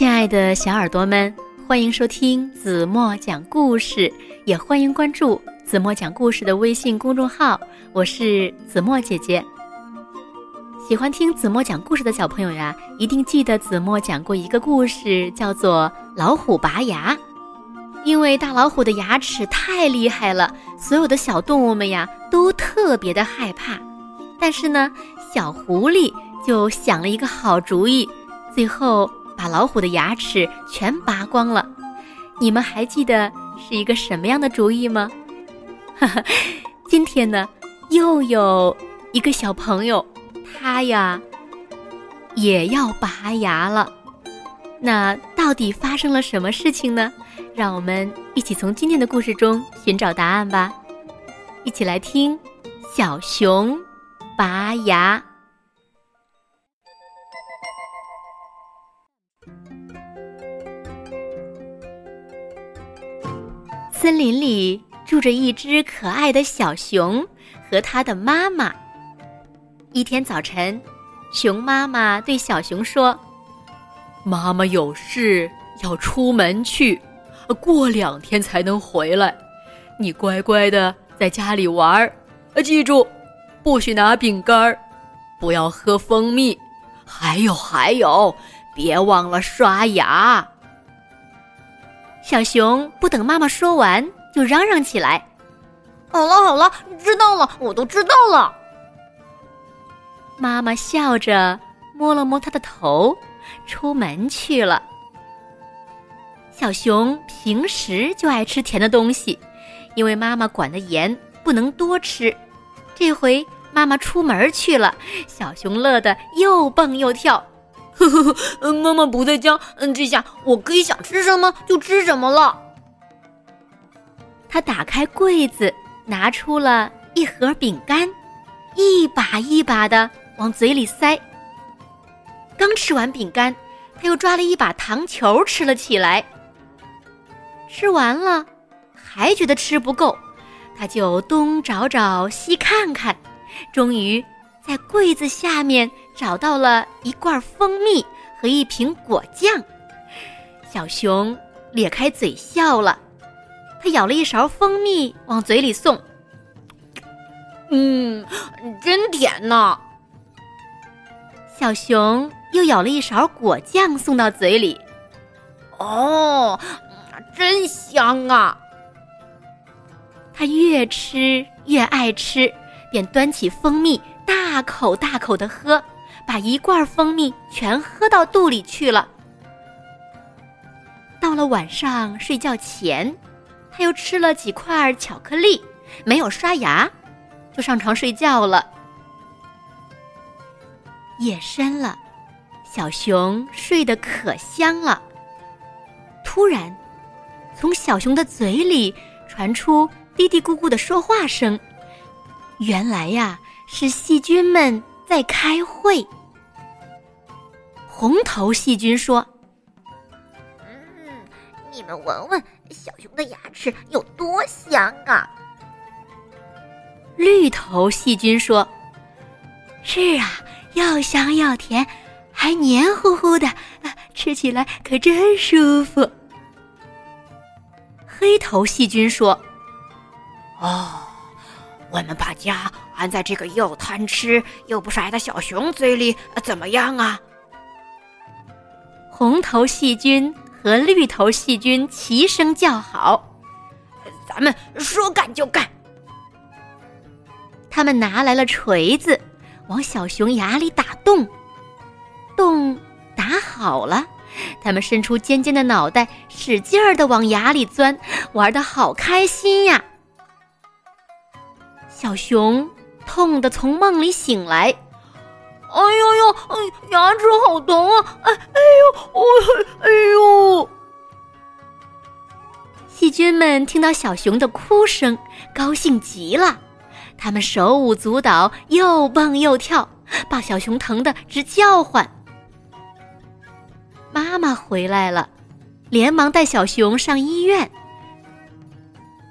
亲爱的小耳朵们，欢迎收听子墨讲故事，也欢迎关注子墨讲故事的微信公众号。我是子墨姐姐。喜欢听子墨讲故事的小朋友呀，一定记得子墨讲过一个故事，叫做《老虎拔牙》。因为大老虎的牙齿太厉害了，所有的小动物们呀都特别的害怕。但是呢，小狐狸就想了一个好主意，最后。把老虎的牙齿全拔光了，你们还记得是一个什么样的主意吗？哈哈，今天呢，又有一个小朋友，他呀也要拔牙了。那到底发生了什么事情呢？让我们一起从今天的故事中寻找答案吧。一起来听小熊拔牙。森林里住着一只可爱的小熊和它的妈妈。一天早晨，熊妈妈对小熊说：“妈妈有事要出门去，过两天才能回来。你乖乖的在家里玩儿，记住，不许拿饼干儿，不要喝蜂蜜，还有还有，别忘了刷牙。”小熊不等妈妈说完，就嚷嚷起来：“好了好了，知道了，我都知道了。”妈妈笑着摸了摸他的头，出门去了。小熊平时就爱吃甜的东西，因为妈妈管得严，不能多吃。这回妈妈出门去了，小熊乐得又蹦又跳。呵呵呵，妈妈不在家，嗯，这下我可以想吃什么就吃什么了。他打开柜子，拿出了一盒饼干，一把一把的往嘴里塞。刚吃完饼干，他又抓了一把糖球吃了起来。吃完了，还觉得吃不够，他就东找找西看看，终于在柜子下面。找到了一罐蜂蜜和一瓶果酱，小熊咧开嘴笑了。他舀了一勺蜂蜜往嘴里送，嗯，真甜呐。小熊又舀了一勺果酱送到嘴里，哦，真香啊。他越吃越爱吃，便端起蜂蜜大口大口的喝。把一罐蜂蜜全喝到肚里去了。到了晚上睡觉前，他又吃了几块巧克力，没有刷牙，就上床睡觉了。夜深了，小熊睡得可香了。突然，从小熊的嘴里传出嘀嘀咕咕的说话声，原来呀，是细菌们在开会。红头细菌说：“嗯，你们闻闻小熊的牙齿有多香啊！”绿头细菌说：“是啊，又香又甜，还黏糊糊的，吃起来可真舒服。”黑头细菌说：“哦，我们把家安在这个又贪吃又不甩的小熊嘴里，怎么样啊？”红头细菌和绿头细菌齐声叫好：“咱们说干就干！”他们拿来了锤子，往小熊牙里打洞。洞打好了，他们伸出尖尖的脑袋，使劲儿的往牙里钻，玩的好开心呀！小熊痛得从梦里醒来。哎呦呦！哎，牙齿好疼啊！哎哎呦，我哎呦！细菌们听到小熊的哭声，高兴极了，他们手舞足蹈，又蹦又跳，把小熊疼得直叫唤。妈妈回来了，连忙带小熊上医院。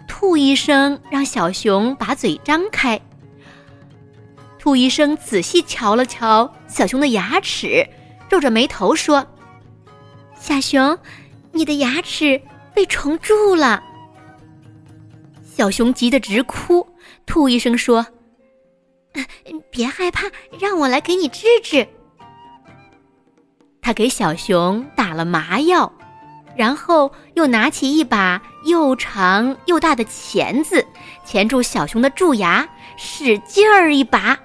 兔医生让小熊把嘴张开。兔医生仔细瞧了瞧小熊的牙齿，皱着眉头说：“小熊，你的牙齿被虫蛀了。小熊急得直哭。兔医生说：“别害怕，让我来给你治治。”他给小熊打了麻药，然后又拿起一把又长又大的钳子，钳住小熊的蛀牙，使劲儿一拔。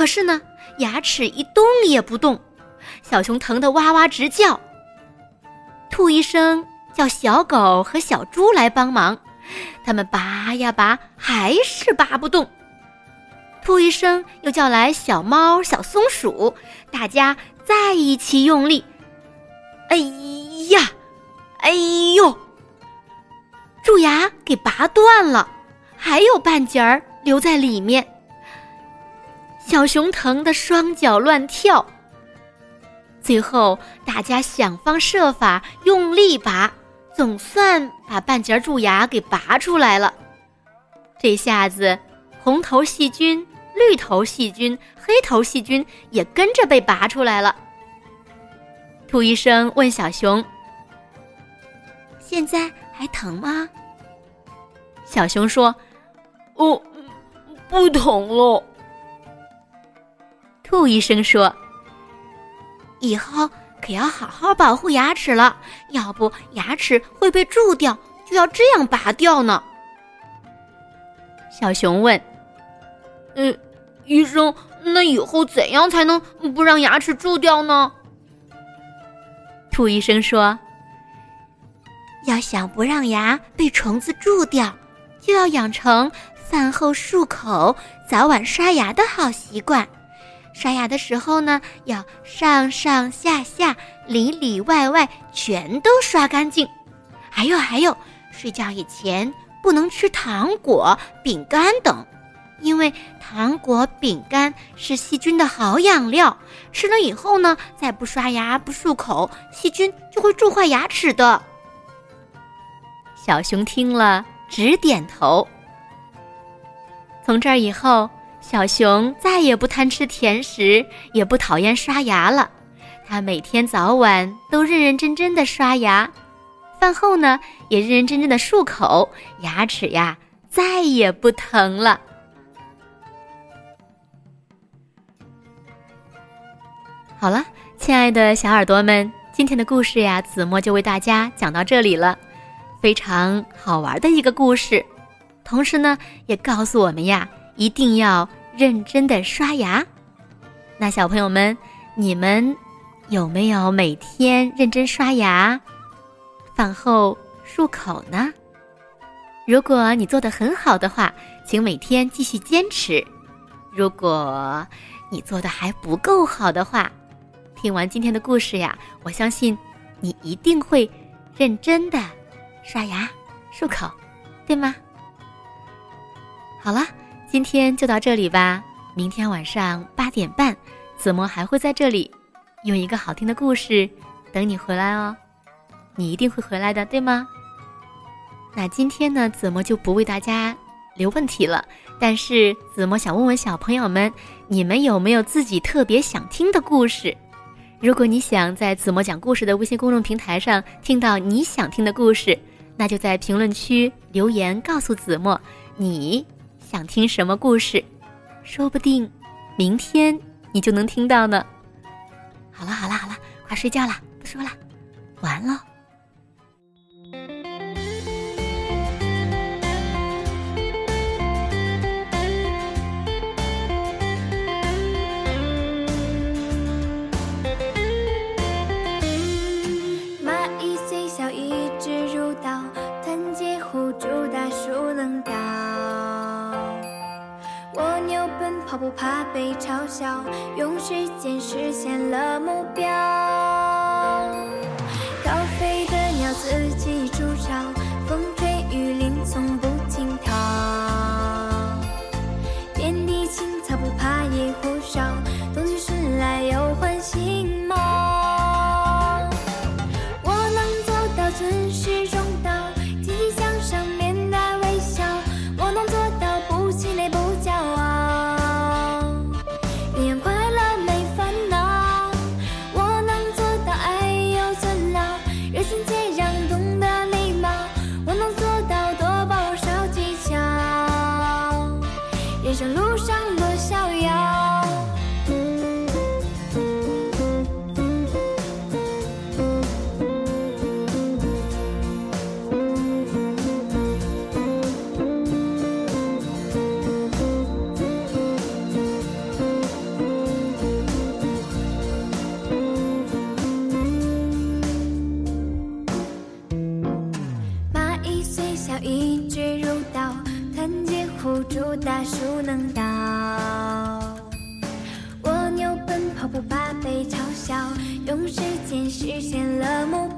可是呢，牙齿一动也不动，小熊疼得哇哇直叫。兔医生叫小狗和小猪来帮忙。他们拔呀拔，还是拔不动。兔医生又叫来小猫、小松鼠，大家再一起用力。哎呀，哎呦！蛀牙给拔断了，还有半截儿留在里面。小熊疼得双脚乱跳。最后，大家想方设法用力拔。总算把半截蛀牙给拔出来了，这下子红头细菌、绿头细菌、黑头细菌也跟着被拔出来了。兔医生问小熊：“现在还疼吗？”小熊说：“哦，不疼了。”兔医生说：“以后。”可要好好保护牙齿了，要不牙齿会被蛀掉，就要这样拔掉呢。小熊问：“嗯，医生，那以后怎样才能不让牙齿蛀掉呢？”兔医生说：“要想不让牙被虫子蛀掉，就要养成饭后漱口、早晚刷牙的好习惯。”刷牙的时候呢，要上上下下、里里外外全都刷干净。还有还有，睡觉以前不能吃糖果、饼干等，因为糖果、饼干是细菌的好养料。吃了以后呢，再不刷牙、不漱口，细菌就会蛀坏牙齿的。小熊听了直点头。从这儿以后。小熊再也不贪吃甜食，也不讨厌刷牙了。它每天早晚都认认真真的刷牙，饭后呢也认认真真的漱口，牙齿呀再也不疼了。好了，亲爱的小耳朵们，今天的故事呀，子墨就为大家讲到这里了。非常好玩的一个故事，同时呢也告诉我们呀，一定要。认真的刷牙，那小朋友们，你们有没有每天认真刷牙、饭后漱口呢？如果你做的很好的话，请每天继续坚持；如果你做的还不够好的话，听完今天的故事呀，我相信你一定会认真的刷牙、漱口，对吗？好了。今天就到这里吧，明天晚上八点半，子墨还会在这里，用一个好听的故事等你回来哦。你一定会回来的，对吗？那今天呢，子墨就不为大家留问题了。但是子墨想问问小朋友们，你们有没有自己特别想听的故事？如果你想在子墨讲故事的微信公众平台上听到你想听的故事，那就在评论区留言告诉子墨你。想听什么故事？说不定明天你就能听到呢。好了好了好了，快睡觉了，不说了，晚安喽奔。跑不怕被嘲笑，用时间实现了目标。高飞的鸟自己筑巢，大树能倒，蜗牛奔跑不怕被嘲笑，用时间实现了梦。